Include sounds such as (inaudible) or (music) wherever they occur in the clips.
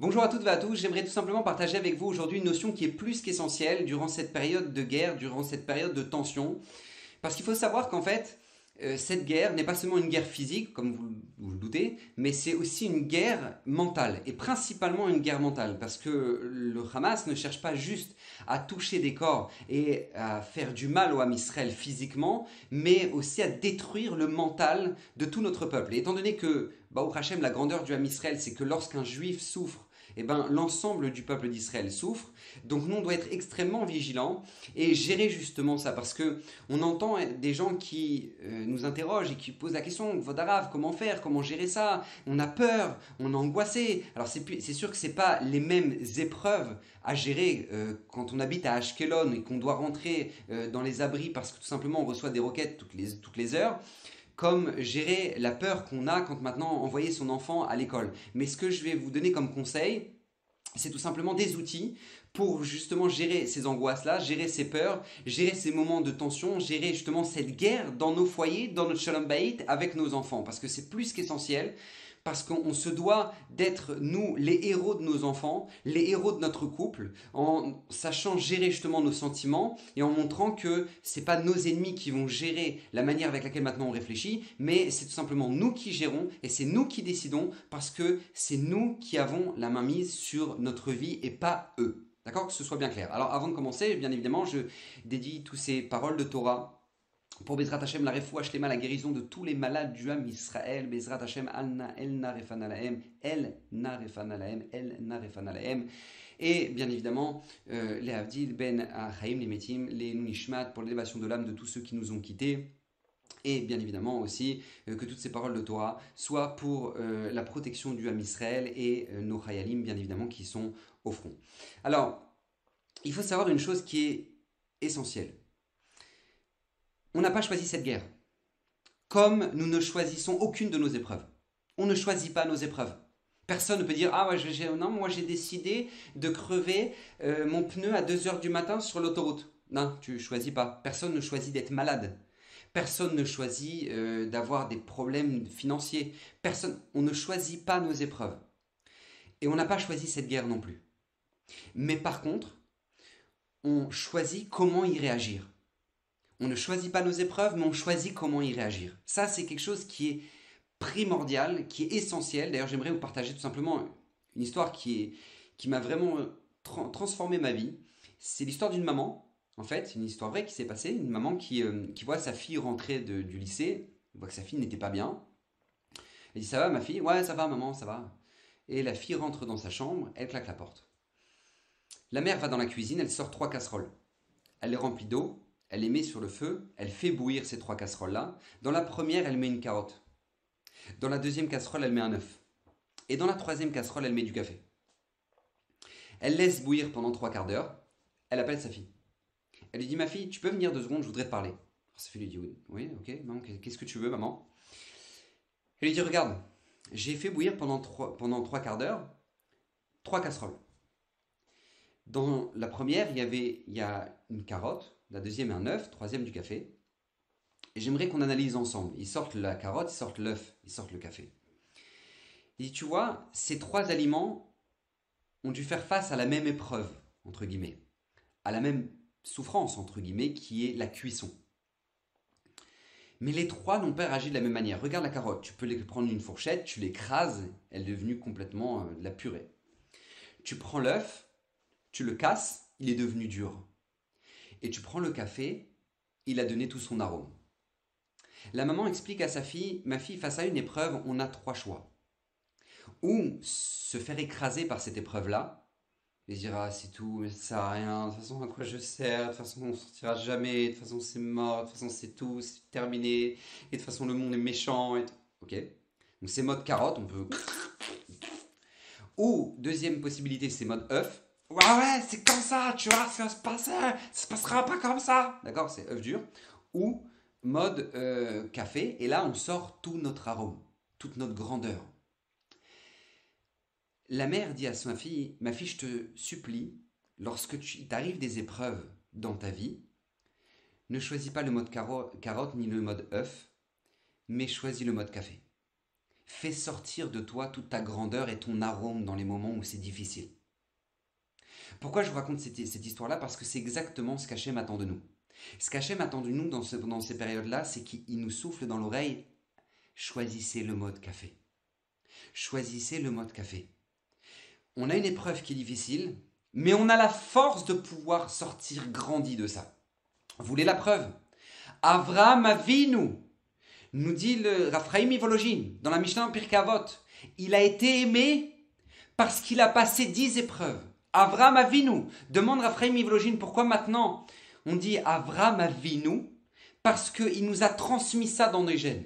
Bonjour à toutes et à tous, j'aimerais tout simplement partager avec vous aujourd'hui une notion qui est plus qu'essentielle durant cette période de guerre, durant cette période de tension. Parce qu'il faut savoir qu'en fait, euh, cette guerre n'est pas seulement une guerre physique, comme vous, vous le doutez, mais c'est aussi une guerre mentale, et principalement une guerre mentale, parce que le Hamas ne cherche pas juste à toucher des corps et à faire du mal au Ham Israël physiquement, mais aussi à détruire le mental de tout notre peuple. Et étant donné que, Baruch Hashem, la grandeur du Ham Israël, c'est que lorsqu'un juif souffre, eh ben, l'ensemble du peuple d'Israël souffre. Donc nous, on doit être extrêmement vigilants et gérer justement ça, parce que on entend des gens qui euh, nous interrogent et qui posent la question, Vodarav, comment faire, comment gérer ça? On a peur, on est angoissé. Alors c'est sûr que c'est pas les mêmes épreuves à gérer euh, quand on habite à Ashkelon et qu'on doit rentrer euh, dans les abris parce que tout simplement on reçoit des roquettes toutes les heures comme gérer la peur qu'on a quand maintenant envoyer son enfant à l'école. Mais ce que je vais vous donner comme conseil, c'est tout simplement des outils pour justement gérer ces angoisses-là, gérer ces peurs, gérer ces moments de tension, gérer justement cette guerre dans nos foyers, dans notre shalom bayit avec nos enfants. Parce que c'est plus qu'essentiel parce qu'on se doit d'être, nous, les héros de nos enfants, les héros de notre couple, en sachant gérer justement nos sentiments et en montrant que c'est pas nos ennemis qui vont gérer la manière avec laquelle maintenant on réfléchit, mais c'est tout simplement nous qui gérons et c'est nous qui décidons parce que c'est nous qui avons la main mise sur notre vie et pas eux. D'accord? Que ce soit bien clair. Alors avant de commencer, bien évidemment, je dédie toutes ces paroles de Torah pour Bezrat Hashem, la refoua la guérison de tous les malades du Ham Israël, Bezrat Hashem, El Narefan Alahem, El Narefan Alahem, El Narefan Alahem. Et bien évidemment, euh, les Avdil, Ben Achaim, les Metim, les Nunishmat, pour l'élévation de l'âme de tous ceux qui nous ont quittés. Et bien évidemment aussi euh, que toutes ces paroles de Torah soient pour euh, la protection du Ham Israël et nos Chayalim, bien évidemment, qui sont au front. Alors, il faut savoir une chose qui est essentielle on n'a pas choisi cette guerre. Comme nous ne choisissons aucune de nos épreuves. On ne choisit pas nos épreuves. Personne ne peut dire Ah, ouais, non, moi j'ai décidé de crever euh, mon pneu à 2h du matin sur l'autoroute. Non, tu ne choisis pas. Personne ne choisit d'être malade. Personne ne choisit euh, d'avoir des problèmes financiers. Personne, on ne choisit pas nos épreuves. Et on n'a pas choisi cette guerre non plus. Mais par contre, on choisit comment y réagir. On ne choisit pas nos épreuves, mais on choisit comment y réagir. Ça, c'est quelque chose qui est primordial, qui est essentiel. D'ailleurs, j'aimerais vous partager tout simplement une histoire qui, qui m'a vraiment transformé ma vie. C'est l'histoire d'une maman, en fait, une histoire vraie qui s'est passée. Une maman qui, euh, voit sa fille rentrer du lycée, voit que sa fille n'était pas bien. Elle dit Ça va, ma fille? Ouais, ça va, maman, ça va. Et la fille rentre dans sa chambre, elle claque la porte. La mère va dans la cuisine, elle sort trois casseroles. Elle les remplit d'eau, elle les met sur le feu, elle fait bouillir ces trois casseroles-là. Dans la première, elle met une carotte. Dans la deuxième casserole, elle met un œuf. Et dans la troisième casserole, elle met du café. Elle laisse bouillir pendant trois quarts d'heure. Elle appelle sa fille. Elle lui dit Ma fille, tu peux venir deux secondes, je voudrais te parler. sa fille lui dit Oui, oui, ok, maman, qu'est-ce que tu veux, maman? Elle lui dit Regarde, j'ai fait bouillir pendant trois, pendant trois quarts d'heure trois casseroles. Dans la première, il y avait il y a une carotte, la deuxième un œuf, troisième du café. Et j'aimerais qu'on analyse ensemble. Ils sortent la carotte, ils sortent l'œuf, ils sortent le café. Et tu vois, ces trois aliments ont dû faire face à la même épreuve, entre guillemets, à la même souffrance, entre guillemets, qui est la cuisson. Mais les trois n'ont pas réagi de la même manière. Regarde la carotte, tu peux prendre une fourchette, tu l'écrases, elle est devenue complètement euh, de la purée. Tu prends l'œuf, tu le casses, il est devenu dur et tu prends le café, il a donné tout son arôme. La maman explique à sa fille, ma fille, face à une épreuve, on a trois choix. Ou se faire écraser par cette épreuve-là, et dire ah c'est tout, mais ça sert à rien, de toute façon à quoi je sers, de toute façon on sortira jamais, de toute façon c'est mort, de toute façon c'est tout, c'est terminé, et de toute façon le monde est méchant, et ok Donc c'est mode carotte, on peut... (laughs) Ou deuxième possibilité, c'est mode œuf, Ouais, ouais, c'est comme ça, tu vois, ça va se passer, ça se passera pas comme ça. D'accord, c'est œuf dur. Ou mode euh, café, et là on sort tout notre arôme, toute notre grandeur. La mère dit à sa fille, ma fille, je te supplie, lorsque tu t'arrives des épreuves dans ta vie, ne choisis pas le mode carotte ni le mode œuf, mais choisis le mode café. fait sortir de toi toute ta grandeur et ton arôme dans les moments où c'est difficile. Pourquoi je vous raconte cette, histoire-là? Parce que c'est exactement ce qu'Hachem attend de nous. Ce qu'Hachem attend de nous dans, dans ces périodes-là, c'est qu'il nous souffle dans l'oreille choisissez le mode café. Choisissez le mode café. On a une épreuve qui est difficile, mais on a la force de pouvoir sortir grandi de ça. Vous voulez la preuve? Avraham Avinu, nous dit le Raphaïm Ivologine dans la Mishnah Pirkavot, il a été aimé parce qu'il a passé dix épreuves. Avraham Avinu, demande Raphaïm Ivologine pourquoi maintenant on dit Avraham Avinu? Parce qu'il nous a transmis ça dans nos gènes.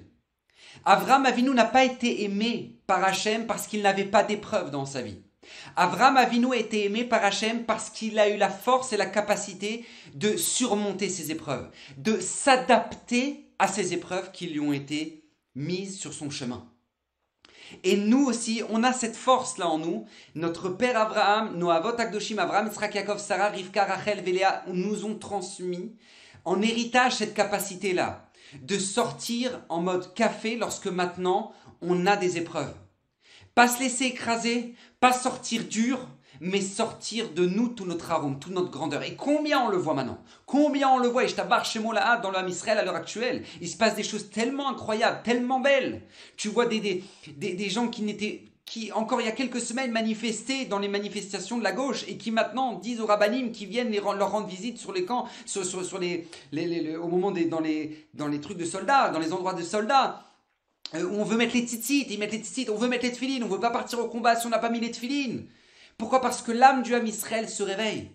Avraham Avinu n'a pas été aimé par Hachem parce qu'il n'avait pas d'épreuves dans sa vie. Avraham Avinu a été aimé par Hachem parce qu'il a eu la force et la capacité de surmonter ses épreuves, de s'adapter à ces épreuves qui lui ont été mises sur son chemin. Et nous aussi, on a cette force-là en nous. Notre père Abraham, nos avot Akdoshim, Abraham, Yitzhak, Yaakov, Sarah, Rivka, Rachel, Véléa, nous ont transmis en héritage cette capacité-là de sortir en mode café lorsque maintenant on a des épreuves. Pas se laisser écraser, pas sortir dur, mais sortir de nous tout notre arôme, toute notre grandeur. Et combien on le voit maintenant? Combien on le voit? Et je t'abarre chez là dans l'âme Israël à l'heure actuelle. Il se passe des choses tellement incroyables, tellement belles. Tu vois des, des, des, gens qui n'étaient qui encore il y a quelques semaines manifestaient dans les manifestations de la gauche et qui maintenant disent aux rabbinim qui viennent les, leur rendre visite sur les camps, sur, sur, les, les, au moment des dans les dans les trucs de soldats, dans les endroits de soldats. Euh, on veut mettre les tzitzit, ils mettent les tzitzit, on veut mettre les tefilines, on veut pas partir au combat si on n'a pas mis les tefilines. Pourquoi? Parce que l'âme du âme Israël se réveille.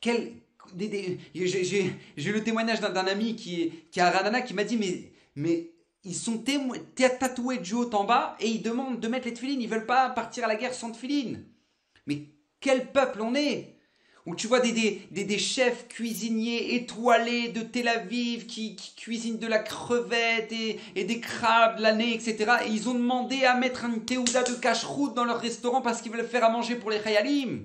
Quel, j'ai le témoignage d'un ami qui est, qui Ranana qui m'a dit mais, mais ils sont tatoués du haut en bas et ils demandent de mettre les tefilines. Ils veulent pas partir à la guerre sans tefilines. Mais quel peuple on est? Où tu vois des, chefs cuisiniers étoilés de Tel Aviv qui, cuisinent de la crevette et, des crabes l'année, etc. Et ils ont demandé à mettre un théouda de cache-route dans leur restaurant parce qu'ils veulent faire à manger pour les khayalim.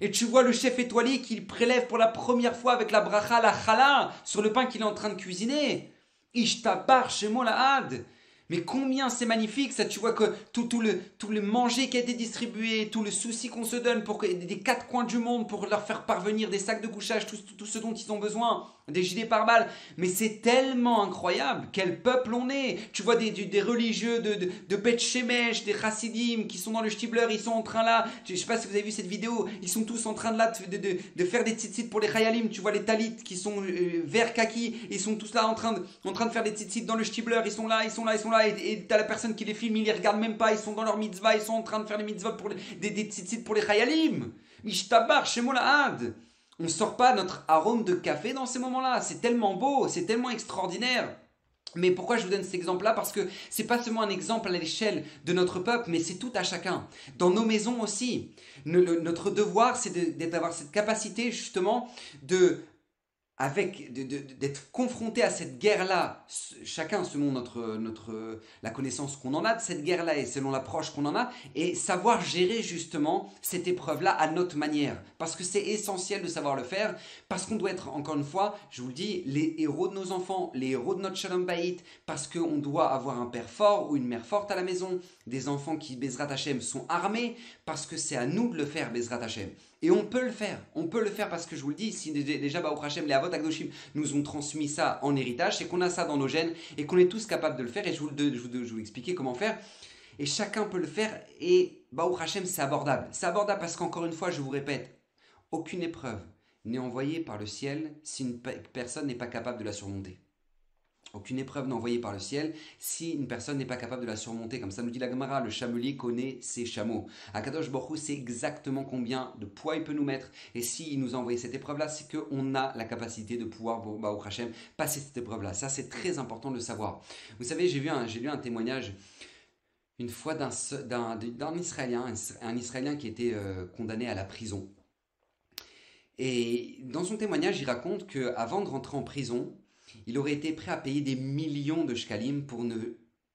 Et tu vois le chef étoilé qui prélève pour la première fois avec la bracha, la chala, sur le pain qu'il est en train de cuisiner. Ishtabar chez had. Mais combien c'est magnifique ça, tu vois que tout, tout, le, tout le manger qui a été distribué, tout le souci qu'on se donne pour que, des quatre coins du monde pour leur faire parvenir des sacs de couchage, tout, tout, ce dont ils ont besoin, des gilets pare-balles. Mais c'est tellement incroyable. Quel peuple on est. Tu vois des, des religieux de, de, de Shemesh, des Chassidim qui sont dans le Stibler, ils sont en train là. Je sais pas si vous avez vu cette vidéo. Ils sont tous en train de là de, de, de faire des tzitzit pour les Chayalim. Tu vois les Talit qui sont euh, vert kaki. Ils sont tous là en train de, en train de faire des tzitzit dans le Stibler. Ils sont là, ils sont là, ils sont là. Et t'as la personne qui les filme, ils les regardent même pas. Ils sont dans leur mitzvah. Ils sont en train de faire des mitzvahs pour les, des, des pour les Chayalim. Mishtabar, chez Had. On ne sort pas notre arôme de café dans ces moments-là. C'est tellement beau, c'est tellement extraordinaire. Mais pourquoi je vous donne cet exemple-là? Parce que c'est pas seulement un exemple à l'échelle de notre peuple, mais c'est tout à chacun. Dans nos maisons aussi. notre devoir, c'est d'avoir cette capacité justement de avec d'être confronté à cette guerre-là, chacun selon notre, notre, la connaissance qu'on en a de cette guerre-là et selon l'approche qu'on en a, et savoir gérer justement cette épreuve-là à notre manière. Parce que c'est essentiel de savoir le faire, parce qu'on doit être, encore une fois, je vous le dis, les héros de nos enfants, les héros de notre Shalom Bayit, parce qu'on doit avoir un père fort ou une mère forte à la maison, des enfants qui, Bezrat Hashem, sont armés, parce que c'est à nous de le faire, Bezrat Hashem. Et on peut le faire. On peut le faire parce que je vous le dis, si déjà Baruch Hashem, les Avot Agdoshim nous ont transmis ça en héritage, c'est qu'on a ça dans nos gènes et qu'on est tous capables de le faire. Et je vous, je, vous, je vous expliquer comment faire. Et chacun peut le faire. Et Baruch Hashem, c'est abordable. C'est abordable parce qu'encore une fois, je vous répète, aucune épreuve n'est envoyée par le ciel si une personne n'est pas capable de la surmonter. Aucune épreuve n'est envoyée par le ciel si une personne n'est pas capable de la surmonter. Comme ça nous dit la Gemara, le chamelier connaît ses chameaux. Akadosh Borou sait exactement combien de poids il peut nous mettre. Et s'il nous a envoyé cette épreuve-là, c'est qu'on a la capacité de pouvoir, au Hashem, passer cette épreuve-là. Ça, c'est très important de le savoir. Vous savez, j'ai un, lu un témoignage une fois d'un Israélien, un Israélien qui était euh, condamné à la prison. Et dans son témoignage, il raconte qu'avant de rentrer en prison, il aurait été prêt à payer des millions de shkalim pour ne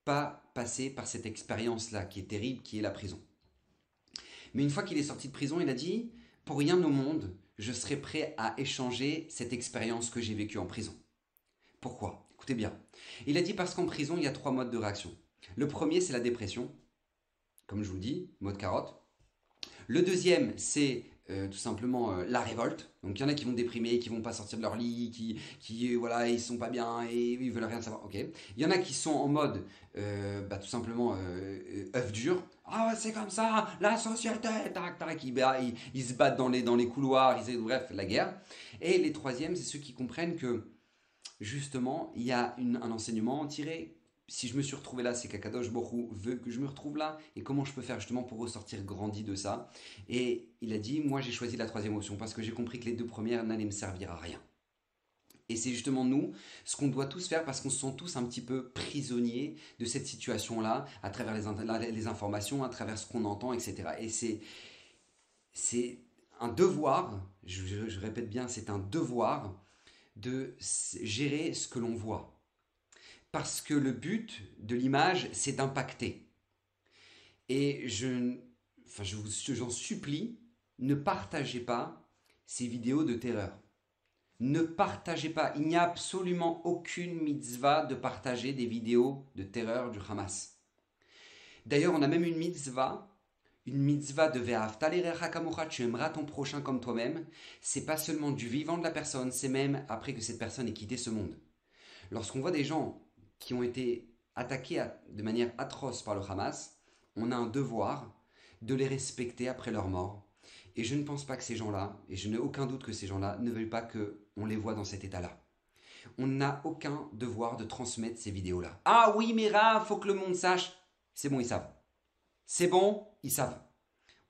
pas passer par cette expérience-là qui est terrible, qui est la prison. Mais une fois qu'il est sorti de prison, il a dit, pour rien au monde, je serais prêt à échanger cette expérience que j'ai vécue en prison. Pourquoi? Écoutez bien. Il a dit parce qu'en prison, il y a trois modes de réaction. Le premier, c'est la dépression, comme je vous dis, mode carotte. Le deuxième, c'est euh, tout simplement euh, la révolte. Donc il y en a qui vont déprimer, qui vont pas sortir de leur lit, qui, qui euh, voilà, ils sont pas bien et ils veulent rien savoir. Ok. Il y en a qui sont en mode, bah, tout simplement œuf dur. Ah ouais, c'est comme ça, la société, tac, tac, ils, se battent dans les, dans les couloirs, bref, la guerre. Et les troisièmes, c'est ceux qui comprennent que justement, il y a un enseignement tiré si je me suis retrouvé là, c'est qu'Akadosh Borou veut que je me retrouve là. Et comment je peux faire justement pour ressortir grandi de ça? Et il a dit, moi j'ai choisi la troisième option parce que j'ai compris que les deux premières n'allaient me servir à rien. Et c'est justement nous, ce qu'on doit tous faire parce qu'on se sent tous un petit peu prisonniers de cette situation-là, à travers les, informations, à travers ce qu'on entend, etc. Et c'est, c'est un devoir, je répète bien, c'est un devoir de gérer ce que l'on voit parce que le but de l'image, c'est d'impacter. Et je, enfin, je vous, j'en supplie, ne partagez pas ces vidéos de terreur. Ne partagez pas. Il n'y a absolument aucune mitzvah de partager des vidéos de terreur du Hamas. D'ailleurs, on a même une mitzvah, une mitzvah de Ve'afta tu aimeras ton prochain comme toi-même. C'est pas seulement du vivant de la personne, c'est même après que cette personne ait quitté ce monde. Lorsqu'on voit des gens qui ont été attaqués de manière atroce par le Hamas, on a un devoir de les respecter après leur mort. Et je ne pense pas que ces gens-là, et je n'ai aucun doute que ces gens-là, ne veulent pas qu'on les voit dans cet état-là. On n'a aucun devoir de transmettre ces vidéos-là. Ah oui, mais il faut que le monde sache. C'est bon, ils savent. C'est bon, ils savent.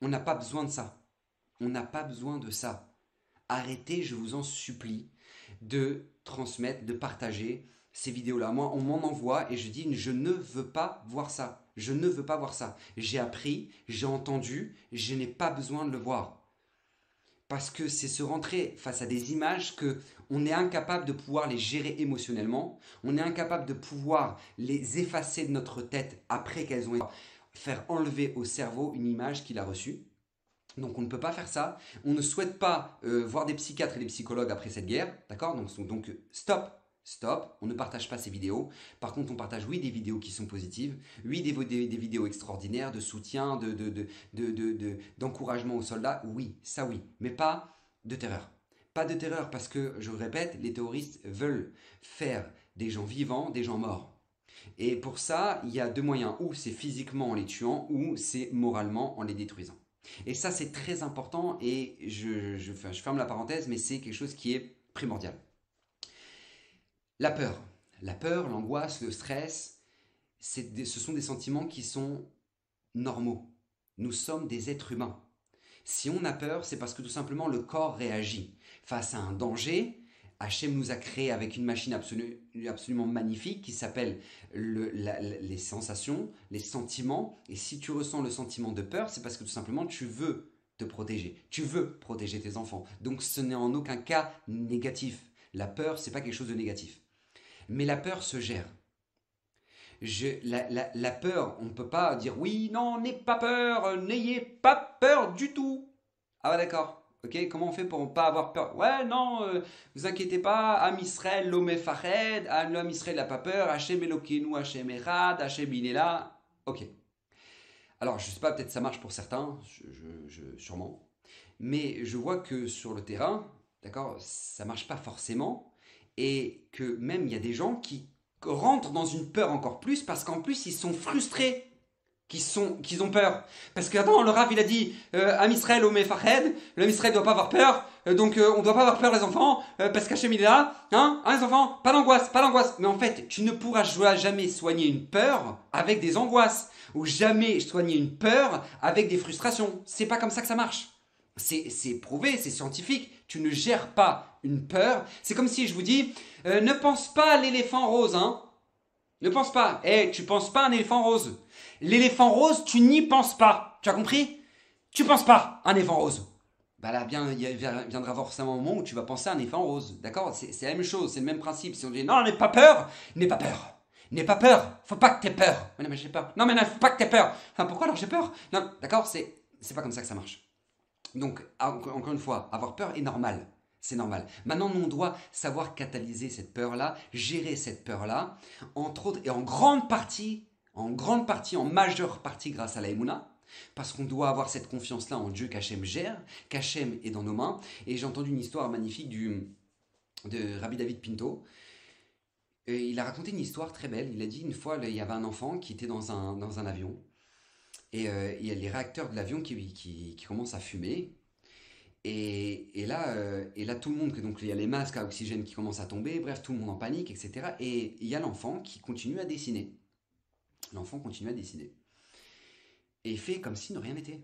On n'a pas besoin de ça. On n'a pas besoin de ça. Arrêtez, je vous en supplie, de transmettre, de partager ces vidéos-là. Moi, on m'en envoie et je dis, je ne veux pas voir ça. Je ne veux pas voir ça. J'ai appris, j'ai entendu, je n'ai pas besoin de le voir. Parce que c'est se rentrer face à des images que on est incapable de pouvoir les gérer émotionnellement, on est incapable de pouvoir les effacer de notre tête après qu'elles ont été faire enlever au cerveau une image qu'il a reçue. Donc on ne peut pas faire ça. On ne souhaite pas euh, voir des psychiatres et des psychologues après cette guerre, d'accord? Donc, donc stop, stop, on ne partage pas ces vidéos. Par contre, on partage, oui, des vidéos qui sont positives, oui, des, vidéos extraordinaires de soutien, d'encouragement de, aux soldats, oui, ça oui, mais pas de terreur. Pas de terreur parce que, je le répète, les terroristes veulent faire des gens vivants, des gens morts. Et pour ça, il y a deux moyens, ou c'est physiquement en les tuant, ou c'est moralement en les détruisant. Et ça, c'est très important, et je, je ferme la parenthèse, mais c'est quelque chose qui est primordial. La peur. La peur, l'angoisse, le stress, ce sont des sentiments qui sont normaux. Nous sommes des êtres humains. Si on a peur, c'est parce que tout simplement le corps réagit. Face à un danger, Hachem nous a créé avec une machine absolument magnifique qui s'appelle les sensations, les sentiments. Et si tu ressens le sentiment de peur, c'est parce que tout simplement tu veux te protéger. Tu veux protéger tes enfants. Donc ce n'est en aucun cas négatif. La peur, c'est pas quelque chose de négatif. Mais la peur se gère. la, peur, on ne peut pas dire oui, non, n'ayez pas peur, n'ayez pas peur du tout. Ah ouais, d'accord. Ok, comment on fait pour ne pas avoir peur? Ouais, non, euh, vous inquiétez pas, Am Israël, l'homme fared, Am Israël n'a pas peur, Hachem Elokeinu, Hachem Erad, Hachem il est là. Ok. Alors, je sais pas, peut-être ça marche pour certains, je, sûrement. Mais je vois que sur le terrain, d'accord, ça marche pas forcément et que même il y a des gens qui rentrent dans une peur encore plus parce qu'en plus ils sont frustrés qu'ils sont qu'ils ont peur. Parce que attends le Rav il a dit euh, Am Israël au Mefahed le Israël doit pas avoir peur euh, donc euh, on doit pas avoir peur les enfants euh, parce qu'Hachem il est là hein, hein les enfants pas d'angoisse pas d'angoisse. Mais en fait tu ne pourras jamais soigner une peur avec des angoisses ou jamais soigner une peur avec des frustrations. C'est pas comme ça que ça marche. C'est prouvé, c'est scientifique. Tu ne gères pas une peur. C'est comme si je vous dis, euh, ne pense pas à l'éléphant rose, hein. Ne pense pas. Eh, tu penses pas à un éléphant rose. L'éléphant rose, tu n'y penses pas. Tu as compris? Tu penses pas à un éléphant rose. Bah là, bien, il viendra forcément un moment où tu vas penser à un éléphant rose. D'accord? C'est la même chose, c'est le même principe. Si on dit non, n'aie pas peur, n'aie pas peur. N'aie pas peur. Faut pas que tu aies peur. Mais non, mais j'ai peur. Non, mais non, faut pas que tu aies peur. Enfin, pourquoi alors j'ai peur? Non, d'accord C'est pas comme ça que ça marche. Donc, encore une fois, avoir peur est normal. C'est normal. Maintenant, nous, on doit savoir catalyser cette peur-là, gérer cette peur-là, entre autres, et en grande partie, en grande partie, en majeure partie grâce à la Emouna, parce qu'on doit avoir cette confiance-là en Dieu qu'Hachem gère, qu'Hachem est dans nos mains. Et j'ai entendu une histoire magnifique du, de Rabbi David Pinto. Et il a raconté une histoire très belle. Il a dit une fois, il y avait un enfant qui était dans un, dans un avion. Et euh, il y a les réacteurs de l'avion qui, commencent à fumer. Et, là, euh, et là, tout le monde, donc il y a les masques à oxygène qui commencent à tomber, bref, tout le monde en panique, etc. Et il y a l'enfant qui continue à dessiner. L'enfant continue à dessiner. Et il fait comme si ne rien n'était.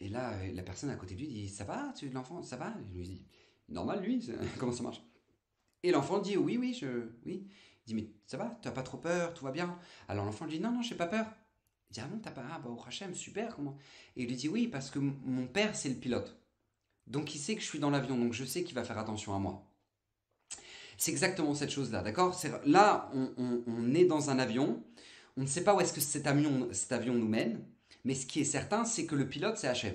Et là, euh, la personne à côté de lui dit Ça va, tu l'enfant, ça va? Il lui dit Normal, lui, (laughs) comment ça marche? Et l'enfant dit Oui, oui, je. Oui. Il dit Mais ça va, tu n'as pas trop peur, tout va bien? Alors l'enfant dit Non, non, j'ai pas peur. Il dit Ah non, t'as pas. Ah, bah, au Hachem, super, comment? Et il lui dit Oui, parce que mon père, c'est le pilote. Donc il sait que je suis dans l'avion, donc je sais qu'il va faire attention à moi. C'est exactement cette chose-là, d'accord? Là, on, on, est dans un avion, on ne sait pas où est-ce que cet avion, cet avion nous mène, mais ce qui est certain, c'est que le pilote, c'est HM.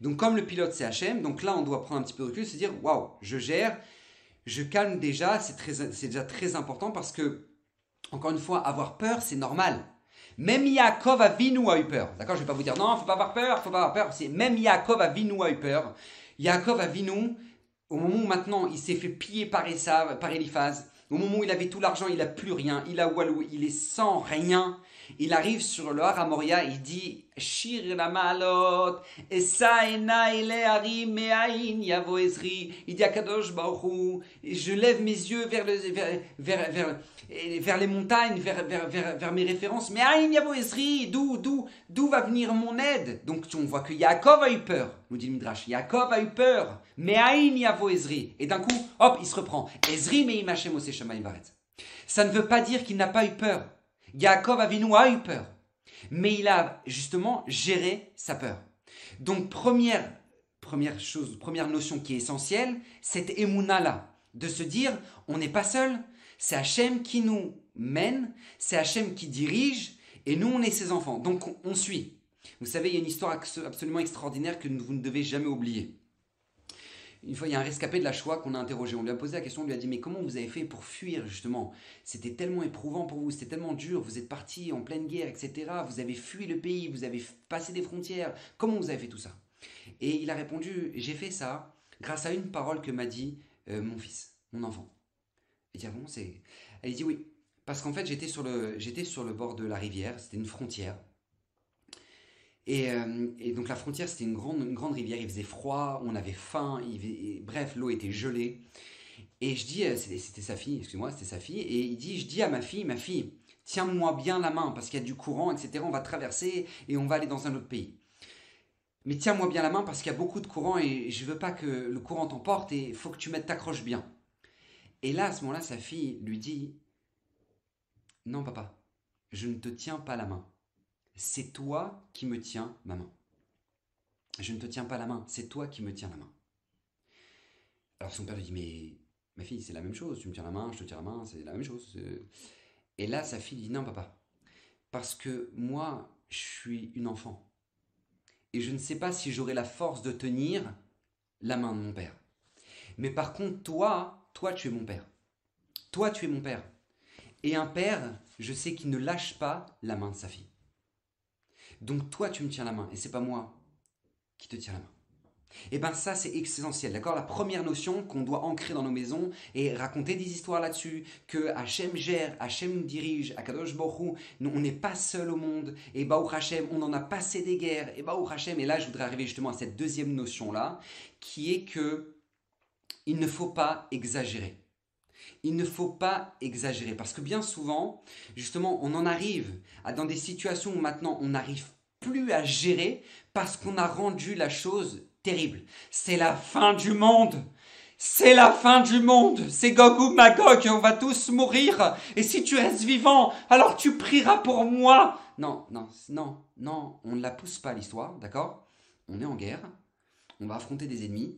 Donc comme le pilote, c'est HM, donc là, on doit prendre un petit peu de recul, se dire, waouh, je gère, je calme déjà, c'est déjà très important parce que, encore une fois, avoir peur, c'est normal. Même Yaakov Avinu a eu peur. D'accord Je ne vais pas vous dire non, faut pas avoir peur, faut pas avoir peur. C'est même Yaakov Avinu a eu peur. Yaakov Avinu, au moment où maintenant il s'est fait piller par Esav, par Eliphaz, au moment où il avait tout l'argent, il n'a plus rien, il a Walou, il est sans rien. Il arrive sur le Har Moria, il dit Shir la malot, yavo ezri. Il dit à Kadosh Baruch je lève mes yeux vers, le, vers, vers, vers vers les montagnes, vers, vers, vers, vers mes références. Mais Aïn Yavo Ezri, d'où, va venir mon aide? Donc on voit que Yaakov a eu peur, nous dit le Midrash. Yaakov a eu peur. Mais Aïn Yavo Ezri. Et d'un coup, hop, il se reprend. Ezri me imachem Shamaim Varet. Ça ne veut pas dire qu'il n'a pas eu peur. Yaakov Avinu a eu peur. Mais il a justement géré sa peur. Donc première, première chose, première notion qui est essentielle, cette émouna-là, de se dire, on n'est pas seul, c'est Hachem qui nous mène, c'est Hachem qui dirige, et nous, on est ses enfants. Donc, on, suit. Vous savez, il y a une histoire absolument extraordinaire que vous ne devez jamais oublier. Une fois, il y a un rescapé de la Shoah qu'on a interrogé. On lui a posé la question, on lui a dit Mais comment vous avez fait pour fuir, justement? C'était tellement éprouvant pour vous, c'était tellement dur, vous êtes parti en pleine guerre, etc. Vous avez fui le pays, vous avez passé des frontières. Comment vous avez fait tout ça? Et il a répondu J'ai fait ça grâce à une parole que m'a dit euh, mon fils, mon enfant. Il dit, ah bon, c'est... Elle dit oui, parce qu'en fait j'étais sur, le, j'étais sur le bord de la rivière, c'était une frontière. Et, euh, et donc la frontière c'était une grande, une grande rivière, il faisait froid, on avait faim, bref, l'eau était gelée. Et je dis, euh, c'était sa fille, excuse-moi, c'était sa fille, et il dit, je dis à ma fille, ma fille, tiens-moi bien la main, parce qu'il y a du courant, etc. On va traverser et on va aller dans un autre pays. Mais tiens-moi bien la main parce qu'il y a beaucoup de courant et je veux pas que le courant t'emporte et faut que tu mettes t'accroches bien. Et là, à ce moment-là, sa fille lui dit Non, papa, je ne te tiens pas la main. C'est toi qui me tiens ma main. Je ne te tiens pas la main, c'est toi qui me tiens la main. Alors son père lui dit Mais ma fille, c'est la même chose. Tu me tiens la main, je te tiens la main, c'est la même chose. Et là, sa fille dit Non, papa, parce que moi, je suis une enfant. Et je ne sais pas si j'aurai la force de tenir la main de mon père. Mais par contre, toi, toi, tu es mon père. Toi, tu es mon père. Et un père, je sais qu'il ne lâche pas la main de sa fille. Donc toi, tu me tiens la main, et c'est pas moi qui te tiens la main. Et eh bien ça, c'est essentiel, d'accord? La première notion qu'on doit ancrer dans nos maisons et raconter des histoires là-dessus, que Hachem gère, Hachem dirige, Akadosh Borou, on n'est pas seul au monde, et Baou Hachem, on en a passé des guerres, et Baou Hachem, et là, je voudrais arriver justement à cette deuxième notion-là, qui est que il ne faut pas exagérer. Il ne faut pas exagérer parce que bien souvent, justement, on en arrive dans des situations où maintenant on n'arrive plus à gérer parce qu'on a rendu la chose terrible. C'est la fin du monde. C'est la fin du monde. C'est Gog ou Magog. On va tous mourir. Et si tu restes vivant, alors tu prieras pour moi. Non, non, non, non. On ne la pousse pas l'histoire, d'accord? On est en guerre. On va affronter des ennemis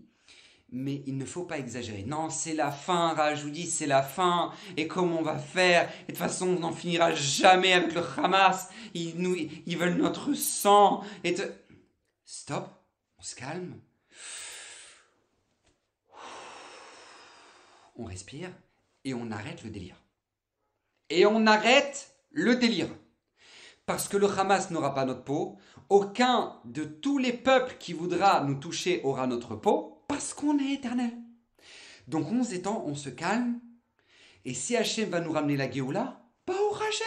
mais il ne faut pas exagérer. Non, c'est la fin, Rajoudi, c'est la fin. Et comment on va faire Et de toute façon, on n'en finira jamais avec le Hamas. Ils, nous, ils veulent notre sang. Et Stop, on se calme. On respire et on arrête le délire. Et on arrête le délire. parce que le Hamas n'aura pas notre peau. Aucun de tous les peuples qui voudra nous toucher aura notre peau, parce qu'on est éternel. Donc 11 étant, on se calme. Et si Hachem va nous ramener la Géoula, pas au Hachem.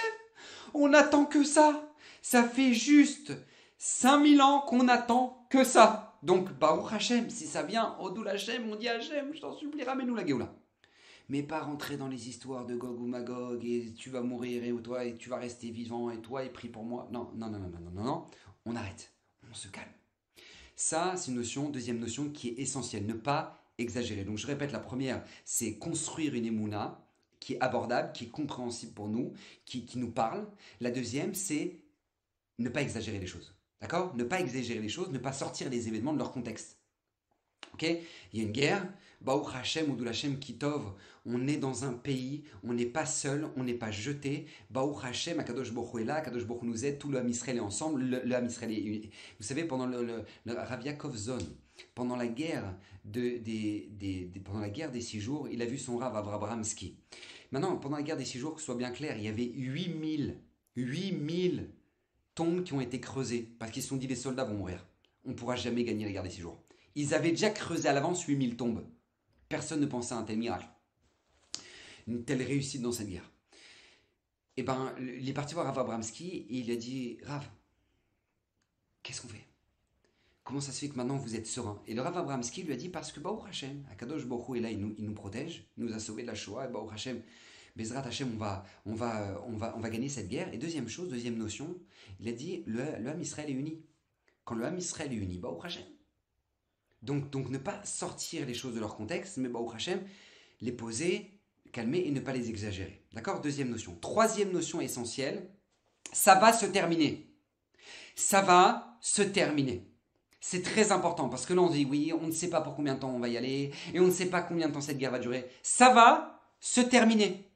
On n'attend que ça. Ça fait juste 5000 ans qu'on attend que ça. Donc, Baruch Hachem, si ça vient, Odoul Hachem, on dit Hachem, je t'en supplie, ramène-nous la Géoula. Mais pas rentrer dans les histoires de Gog ou Magog et tu vas mourir et toi et tu vas rester vivant et toi et prie pour moi. Non, non, non, non, non, non, non, on arrête, on se calme. Ça, c'est une notion, deuxième notion qui est essentielle, ne pas exagérer. Donc je répète, la première, c'est construire une émouna qui est abordable, qui est compréhensible pour nous, qui, qui nous parle. La deuxième, c'est ne pas exagérer les choses. D'accord? Ne pas exagérer les choses, ne pas sortir les événements de leur contexte. Ok? Il y a une guerre, Baou Hashem ou Hashem Kitov, on est dans un pays, on n'est pas seul, on n'est pas jeté. Baou Hashem, Akadosh Bokhu est là, Akadosh nous aide, tout le Israël est ensemble, le, Vous savez, pendant le, le, pendant la guerre de, des, pendant la guerre des six jours, il a vu son Rav Avramski. Maintenant, pendant la guerre des six jours, que ce soit bien clair, il y avait 8000, 8000 tombes qui ont été creusées parce qu'ils se sont dit les soldats vont mourir. On ne pourra jamais gagner la guerre des six jours. Ils avaient déjà creusé à l'avance 8000 tombes. Personne ne pensait à un tel miracle. Une telle réussite dans cette guerre. Et eh ben, il est parti voir Rav Abramski et il a dit Rav, qu'est-ce qu'on fait? Comment ça se fait que maintenant vous êtes serein? Et le Rav Abramski lui a dit Parce que Baruch Hashem, Akadosh Baruch est là, il nous, il nous protège, il nous a sauvés de la Shoah, et Baruch Hashem, Bezrat Hashem, on va, on, va, on, va, on va gagner cette guerre. Et deuxième chose, deuxième notion, il a dit Le, le Ham Israël est uni. Quand le Ham Israël est uni, Baruch Hashem. Donc, donc ne pas sortir les choses de leur contexte, mais Baruch Hashem, les poser, calmer et ne pas les exagérer. D'accord? Deuxième notion. Troisième notion essentielle, ça va se terminer. Ça va se terminer. C'est très important parce que là on dit oui, on ne sait pas pour combien de temps on va y aller et on ne sait pas combien de temps cette guerre va durer. Ça va se terminer.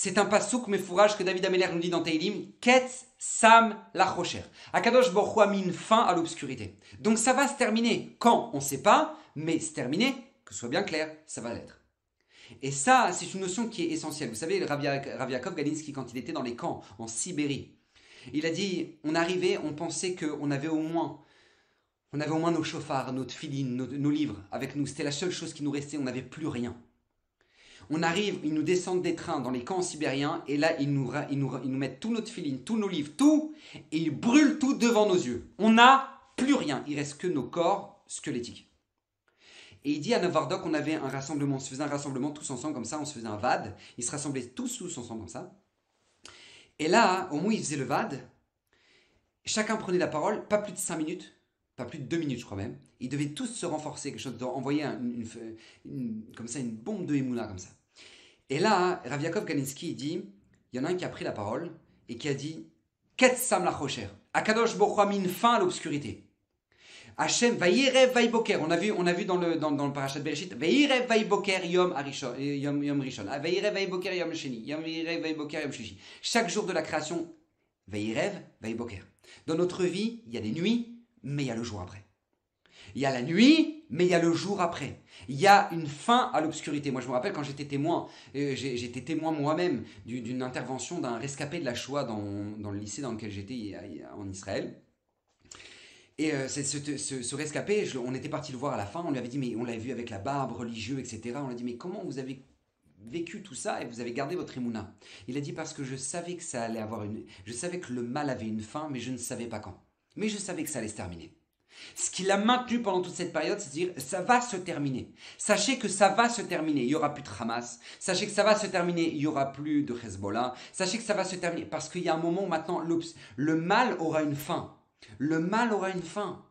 C'est un pasouk fourrage que David Ameller nous dit dans Teilim, Ket Sam Lachocher. Akadosh Baruch a mis fin à l'obscurité. Donc ça va se terminer. Quand On ne sait pas, mais se terminer, que ce soit bien clair, ça va l'être. Et ça, c'est une notion qui est essentielle. Vous savez, Rav Yaakov Galinsky, quand il était dans les camps en Sibérie, il a dit, on arrivait, on pensait qu'on avait au moins on avait au moins nos chauffards, notre filine, nos livres avec nous. C'était la seule chose qui nous restait, on n'avait plus rien. On arrive, ils nous descendent des trains dans les camps sibériens, et là, ils nous, ils nous, ils nous mettent tout notre filine, tous nos livres, tout, et ils brûlent tout devant nos yeux. On n'a plus rien, il reste que nos corps squelettiques. Et il dit à Navardok qu'on avait un rassemblement, on se faisait un rassemblement tous ensemble comme ça, on se faisait un VAD, ils se rassemblaient tous, tous ensemble comme ça. Et là, au moment où ils faisaient le VAD, chacun prenait la parole, pas plus de 5 minutes, pas plus de 2 minutes je crois même, ils devaient tous se renforcer, quelque chose, envoyer une, comme ça une bombe de Emouna comme ça. Et là, Rav Yaakov Kalinsky dit, il y en a un qui a pris la parole et qui a dit Ket Sam la. Akadosh Bokhu a mis une fin à l'obscurité. Hachem, Vayirev Vaiboker. On a vu, on a vu dans le, dans, dans le parachat de Bereshit, Vayirev Vaiboker Yom Arishon, Yom, Yom Rishon. Vayirev Vaiboker Yom Sheni. Vayirev Vaiboker Yom Shishi. Chaque jour de la création, Vayirev Vaiboker. Dans notre vie, il y a des nuits, mais il y a le jour après. Il y a la nuit, mais il y a le jour après. Il y a une fin à l'obscurité. Moi, je me rappelle quand j'étais témoin, euh, j'étais témoin moi-même d'une intervention d'un rescapé de la Shoah dans, le lycée dans lequel j'étais en Israël. Et euh, ce, rescapé, on était parti le voir à la fin, on lui avait dit, mais on l'avait vu avec la barbe, religieux, etc. On lui a dit, mais comment vous avez vécu tout ça et vous avez gardé votre émouna Il a dit, parce que je savais que ça allait avoir une... Je savais que le mal avait une fin, mais je ne savais pas quand. Mais je savais que ça allait se terminer. Ce qui l'a maintenu pendant toute cette période, c'est de dire ça va se terminer. Sachez que ça va se terminer. Il y aura plus de Hamas. Sachez que ça va se terminer. Il y aura plus de Hezbollah. Sachez que ça va se terminer parce qu'il y a un moment où maintenant le mal aura une fin. Le mal aura une fin.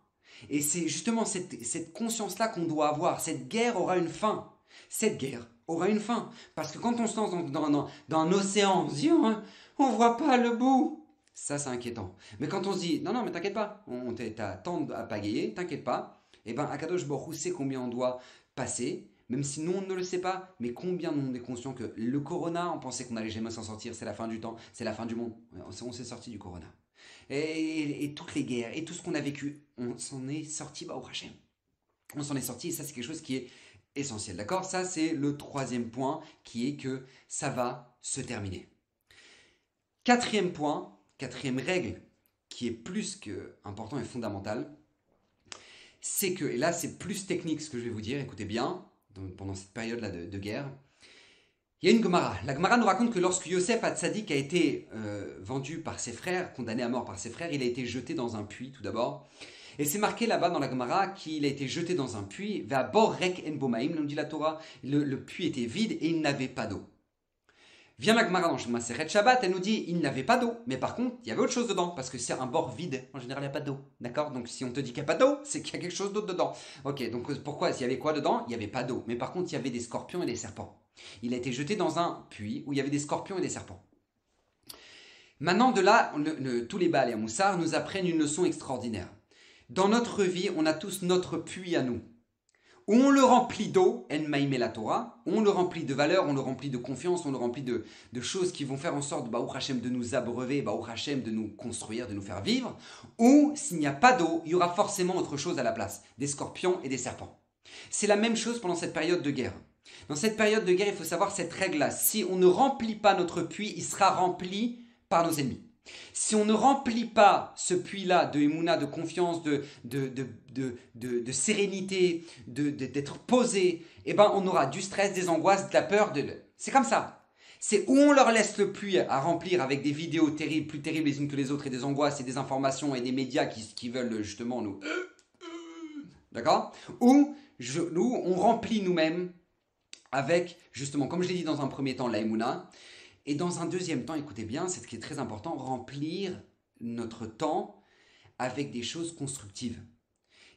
Et c'est justement cette, conscience-là qu'on doit avoir. Cette guerre aura une fin. Cette guerre aura une fin. Parce que quand on se lance dans, un océan, on se hein, on voit pas le bout. Ça, c'est inquiétant. Mais quand on se dit, non, non, mais t'inquiète pas, on t'a à pagayer, t'inquiète pas, et eh ben Akadosh Borou sait combien on doit passer, même si nous on ne le sait pas, mais combien on est conscient que le corona, on pensait qu'on allait jamais s'en sortir, c'est la fin du temps, c'est la fin du monde. On s'est sorti du corona. Et, toutes les guerres, et tout ce qu'on a vécu, on s'en est sorti, bah, au Hachem. On s'en est sorti, et ça c'est quelque chose qui est essentiel. D'accord? Ça c'est le troisième point, qui est que ça va se terminer. Quatrième point, quatrième règle qui est plus que important et fondamentale, c'est que, et là c'est plus technique ce que je vais vous dire, écoutez bien, pendant cette période-là de, guerre, il y a une Gemara. La Gemara nous raconte que lorsque Yosef Hatzadik a été euh, vendu par ses frères, condamné à mort par ses frères, il a été jeté dans un puits tout d'abord. Et c'est marqué là-bas dans la Gemara qu'il a été jeté dans un puits, bor rek en bomaim, nous dit la Torah, le puits était vide et il n'avait pas d'eau. Vient la Gemara dans Maseret Shabbat, elle nous dit il n'avait pas d'eau, mais par contre, il y avait autre chose dedans, parce que c'est un bord vide. En général, il n'y a pas d'eau. D'accord? Donc si on te dit qu'il n'y a pas d'eau, c'est qu'il y a quelque chose d'autre dedans. Ok, donc pourquoi? S'il y avait quoi dedans? Il n'y avait pas d'eau. Mais par contre, il y avait des scorpions et des serpents. Il a été jeté dans un puits où il y avait des scorpions et des serpents. Maintenant, de là, tous les Baal et Moussar nous apprennent une leçon extraordinaire. Dans notre vie, on a tous notre puits à nous on le remplit d'eau, en la Torah, on le remplit de valeur, on le remplit de confiance, on le remplit de, choses qui vont faire en sorte, Baruch Hashem, de nous abreuver, Baruch Hashem, de nous construire, de nous faire vivre, ou s'il n'y a pas d'eau, il y aura forcément autre chose à la place, des scorpions et des serpents. C'est la même chose pendant cette période de guerre. Dans cette période de guerre, il faut savoir cette règle-là. Si on ne remplit pas notre puits, il sera rempli par nos ennemis. Si on ne remplit pas ce puits-là de émouna, de confiance, de, de, de, de sérénité, d'être posé, eh ben on aura du stress, des angoisses, de la peur. De... C'est comme ça. C'est où on leur laisse le puits à remplir avec des vidéos terribles, plus terribles les unes que les autres, et des angoisses et des informations et des médias qui, veulent justement nous... D'accord? Ou nous, on remplit nous-mêmes avec, justement, comme je l'ai dit dans un premier temps, la et dans un deuxième temps, écoutez bien, c'est ce qui est très important, remplir notre temps avec des choses constructives.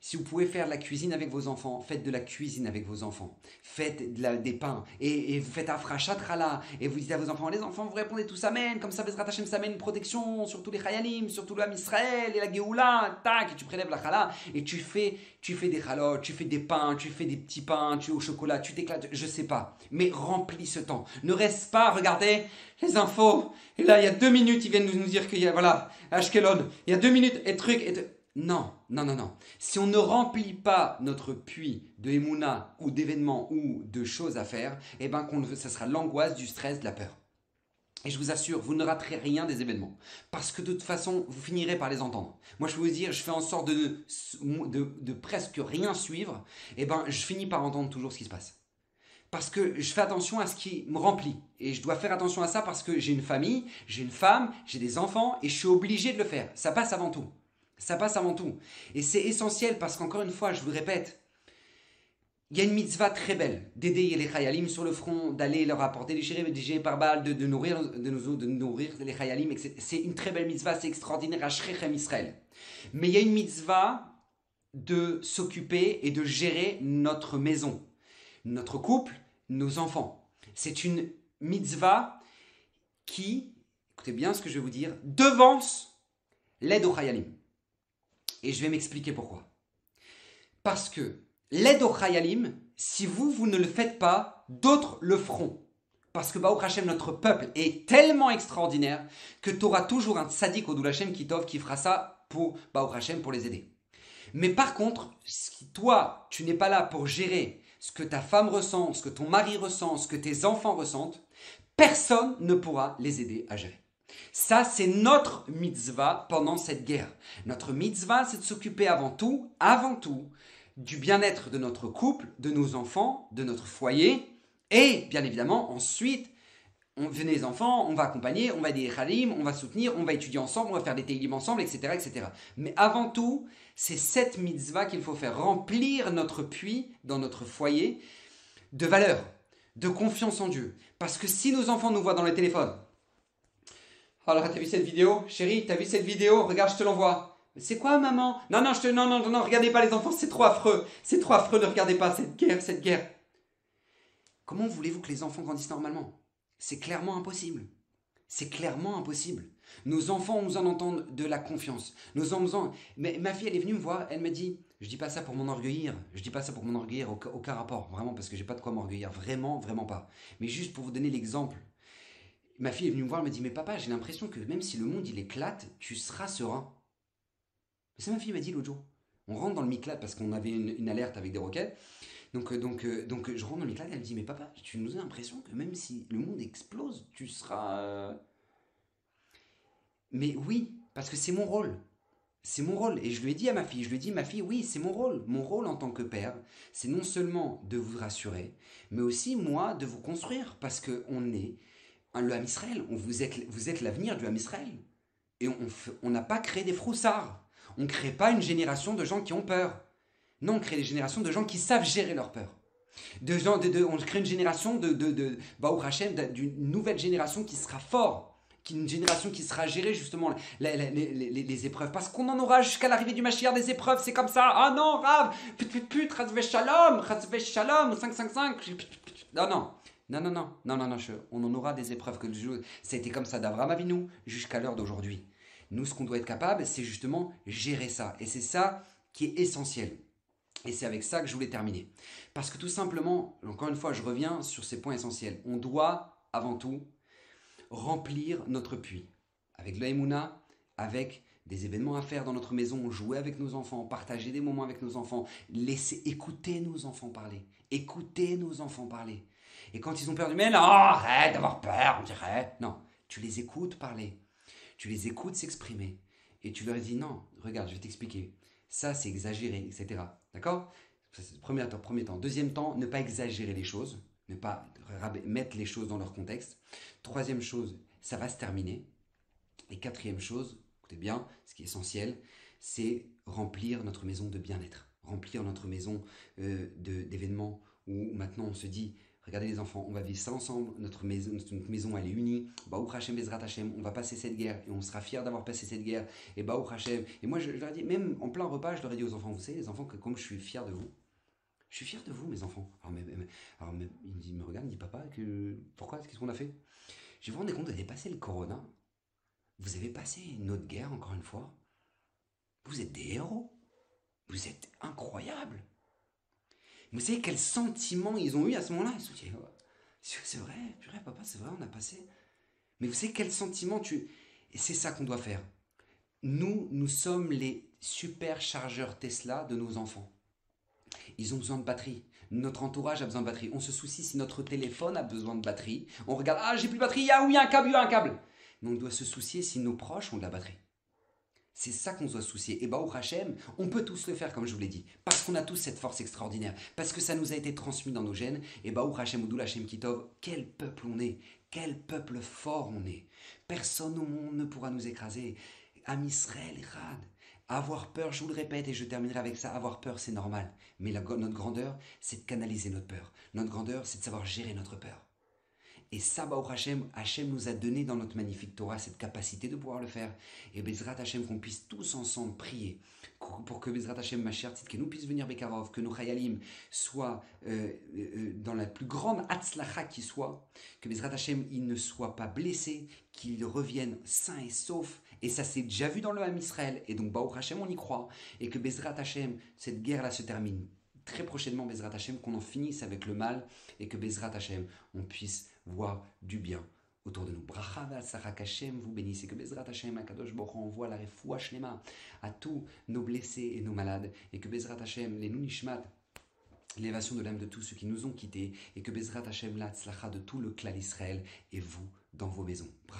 Si vous pouvez faire la cuisine avec vos enfants, faites de la cuisine avec vos enfants. Faites de des pains. Et, et vous faites afrachatrala. Et vous dites à vos enfants, les enfants, vous répondez tous Amen. Comme ça, Bezrat Hashem s'amène une protection sur tous les Chayalim, sur tout l'âme Israël et la Géoula. Tac, et tu prélèves la chala. Et tu fais, tu fais des chalotes, tu fais des pains, tu fais des petits pains, tu es au chocolat, tu t'éclates. Je sais pas. Mais remplis ce temps. Ne reste pas, regardez les infos. Et là, il y a deux minutes, ils viennent nous dire qu'il y a, voilà, Ashkelon. Il y a deux minutes et truc. Et non, non, non, non. Si on ne remplit pas notre puits de émouna ou d'événements ou de choses à faire, eh ben, sera l'angoisse, du stress, de la peur. Et je vous assure, vous ne raterez rien des événements. Parce que de toute façon, vous finirez par les entendre. Moi, je peux vous dire, je fais en sorte de, presque rien suivre. Eh ben, je finis par entendre toujours ce qui se passe. Parce que je fais attention à ce qui me remplit. Et je dois faire attention à ça parce que j'ai une famille, j'ai une femme, j'ai des enfants et je suis obligé de le faire. Ça passe avant tout. Ça passe avant tout. Et c'est essentiel parce qu'encore une fois, je vous répète, il y a une mitzvah très belle d'aider les chayalim sur le front, d'aller leur apporter des chérés, par balle, de, de, nourrir, de, de nourrir les chayalim. C'est une très belle mitzvah, c'est extraordinaire à Shrechem Israël. Mais il y a une mitzvah de s'occuper et de gérer notre maison, notre couple, nos enfants. C'est une mitzvah qui, écoutez bien ce que je vais vous dire, devance l'aide aux chayalim. Et je vais m'expliquer pourquoi. Parce que l'aide au Chayalim, si vous, vous ne le faites pas, d'autres le feront. Parce que Baruch Hashem, notre peuple, est tellement extraordinaire que tu auras toujours un tzaddik au Hashem qui qui fera ça pour Baruch Hashem pour les aider. Mais par contre, si toi, tu n'es pas là pour gérer ce que ta femme ressent, ce que ton mari ressent, ce que tes enfants ressentent, personne ne pourra les aider à gérer. Ça, c'est notre mitzvah pendant cette guerre. Notre mitzvah, c'est de s'occuper avant tout, avant tout, du bien-être de notre couple, de nos enfants, de notre foyer, et bien évidemment, ensuite, on, venez les enfants, on va accompagner, on va aider les khalim, on va soutenir, on va étudier ensemble, on va faire des télim ensemble, etc., etc. Mais avant tout, c'est cette mitzvah qu'il faut faire remplir notre puits dans notre foyer de valeur, de confiance en Dieu. Parce que si nos enfants nous voient dans le téléphone, alors, t'as vu cette vidéo? Chérie, t'as vu cette vidéo? Regarde, je te l'envoie. C'est quoi, maman? Non, non, je te... non, non, non, regardez pas les enfants, c'est trop affreux. C'est trop affreux, ne regardez pas cette guerre, cette guerre. Comment voulez-vous que les enfants grandissent normalement? C'est clairement impossible. C'est clairement impossible. Nos enfants nous en entendent de la confiance. Nos enfants... Mais ma fille, elle est venue me voir, elle me dit, je dis pas ça pour m'enorgueillir, je dis pas ça pour m'enorgueillir, aucun, aucun rapport, vraiment, parce que j'ai pas de quoi m'orgueillir, vraiment, vraiment pas. Mais juste pour vous donner l'exemple Ma fille est venue me voir, elle m'a dit, mais papa, j'ai l'impression que même si le monde il éclate, tu seras serein. C'est ma fille m'a dit l'autre jour. On rentre dans le miclate parce qu'on avait une, alerte avec des roquettes. Donc, euh, donc, euh, donc je rentre dans le miclate, elle me dit, mais papa, tu nous as l'impression que même si le monde explose, tu seras... Euh, Mais oui, parce que c'est mon rôle. C'est mon rôle. Et je lui ai dit à ma fille, je lui ai dit, ma fille, oui, c'est mon rôle. Mon rôle en tant que père, c'est non seulement de vous rassurer, mais aussi, moi, de vous construire. Parce qu'on est le Ham Israël. On, vous êtes, l'avenir du Ham Israël. Et on n'a pas créé des froussards. On ne crée pas une génération de gens qui ont peur. Non, on crée des générations de gens qui savent gérer leur peur. On crée une génération de, de, de d'une nouvelle génération qui sera fort une génération qui sera gérée justement les, épreuves. Parce qu'on en aura jusqu'à l'arrivée du Mashiach des épreuves, c'est comme ça. Ah non, Rav, put put put, shalom, shalom, 555. Non, non. Non, non, non, non, non, non, on en aura des épreuves que c'était comme ça d'Abraham Avinu jusqu'à l'heure d'aujourd'hui. Nous, ce qu'on doit être capable, c'est justement gérer ça. Et c'est ça qui est essentiel. Et c'est avec ça que je voulais terminer. Parce que tout simplement, encore une fois, je reviens sur ces points essentiels. On doit, avant tout, remplir notre puits. Avec l'Aïmouna, avec des événements à faire dans notre maison, jouer avec nos enfants, partager des moments avec nos enfants, laisser écouter nos enfants parler, écouter nos enfants parler. Et quand ils ont peur du mail, oh, arrête d'avoir peur, on dirait. Non, tu les écoutes parler, tu les écoutes s'exprimer, et tu leur dis non, regarde, je vais t'expliquer. Ça, c'est exagéré, etc. D'accord? Premier temps, premier temps. Deuxième temps, ne pas exagérer les choses ne pas mettre les choses dans leur contexte. Troisième chose, ça va se terminer. Et quatrième chose, écoutez bien, ce qui est essentiel, c'est remplir notre maison de bien-être, remplir notre maison euh, d'événements où maintenant on se dit, regardez les enfants, on va vivre ça ensemble, notre maison, notre maison elle est unie, Baou Hashem Bezrat Hashem, on va passer cette guerre et on sera fiers d'avoir passé cette guerre, et Baou Hashem, et moi je, leur ai dit, même en plein repas, je leur ai dit aux enfants, vous savez les enfants, que comme je suis fier de vous, je suis fier de vous, mes enfants. Alors, il me regarde, il me dit Papa, que, pourquoi Qu'est-ce qu'on a fait? Je vous rendez compte, vous avez passé le corona. Vous avez passé une autre guerre, encore une fois. Vous êtes des héros. Vous êtes incroyables. Vous savez quel sentiment ils ont eu à ce moment-là? Ils se sont dit oh, C'est vrai, papa, c'est vrai, on a passé. Mais vous savez quel sentiment tu. Et c'est ça qu'on doit faire. Nous, nous sommes les superchargeurs Tesla de nos enfants. Ils ont besoin de batterie. Notre entourage a besoin de batterie. On se soucie si notre téléphone a besoin de batterie. On regarde, ah, j'ai plus de batterie, ah oui, un câble, il y a un câble. Mais on doit se soucier si nos proches ont de la batterie. C'est ça qu'on doit soucier. Et bah, au Hachem, on peut tous le faire, comme je vous l'ai dit. Parce qu'on a tous cette force extraordinaire. Parce que ça nous a été transmis dans nos gènes. Et bah, au Hachem, Oudou Hachem Kitov, quel peuple on est. Quel peuple fort on est. Personne au monde ne pourra nous écraser. Am Israël, Rad. Avoir peur, je vous le répète et je terminerai avec ça, avoir peur c'est normal. Mais notre grandeur, c'est de canaliser notre peur. Notre grandeur, c'est de savoir gérer notre peur. Et ça, bah, Hachem, Hachem nous a donné dans notre magnifique Torah cette capacité de pouvoir le faire. Et Bezrat Hachem, qu'on puisse tous ensemble prier pour que Bezrat Hachem, ma chère que nous puisse venir Bekarov, que nos Chayalim soient euh, euh, dans la plus grande Hatzlacha qui soit, que Bezrat Hachem, il ne soit pas blessé, qu'il revienne sain et sauf et ça s'est déjà vu dans le Ham Israël. Et donc, Baruch Hashem, on y croit. Et que Bezrat Hashem, cette guerre-là se termine très prochainement, Bezrat Hashem, qu'on en finisse avec le mal. Et que Bezrat Hashem, on puisse voir du bien autour de nous. Bracha Hashem vous bénisse. Et que Bezrat Hashem, Akadosh Baruch envoie la refoua shlema à tous nos blessés et nos malades. Et que Bezrat Hashem, les Nunishmat, l'élévation de l'âme de tous ceux qui nous ont quittés, et que Bezrat Hashem, la de tout le clan Israël, et vous dans vos maisons.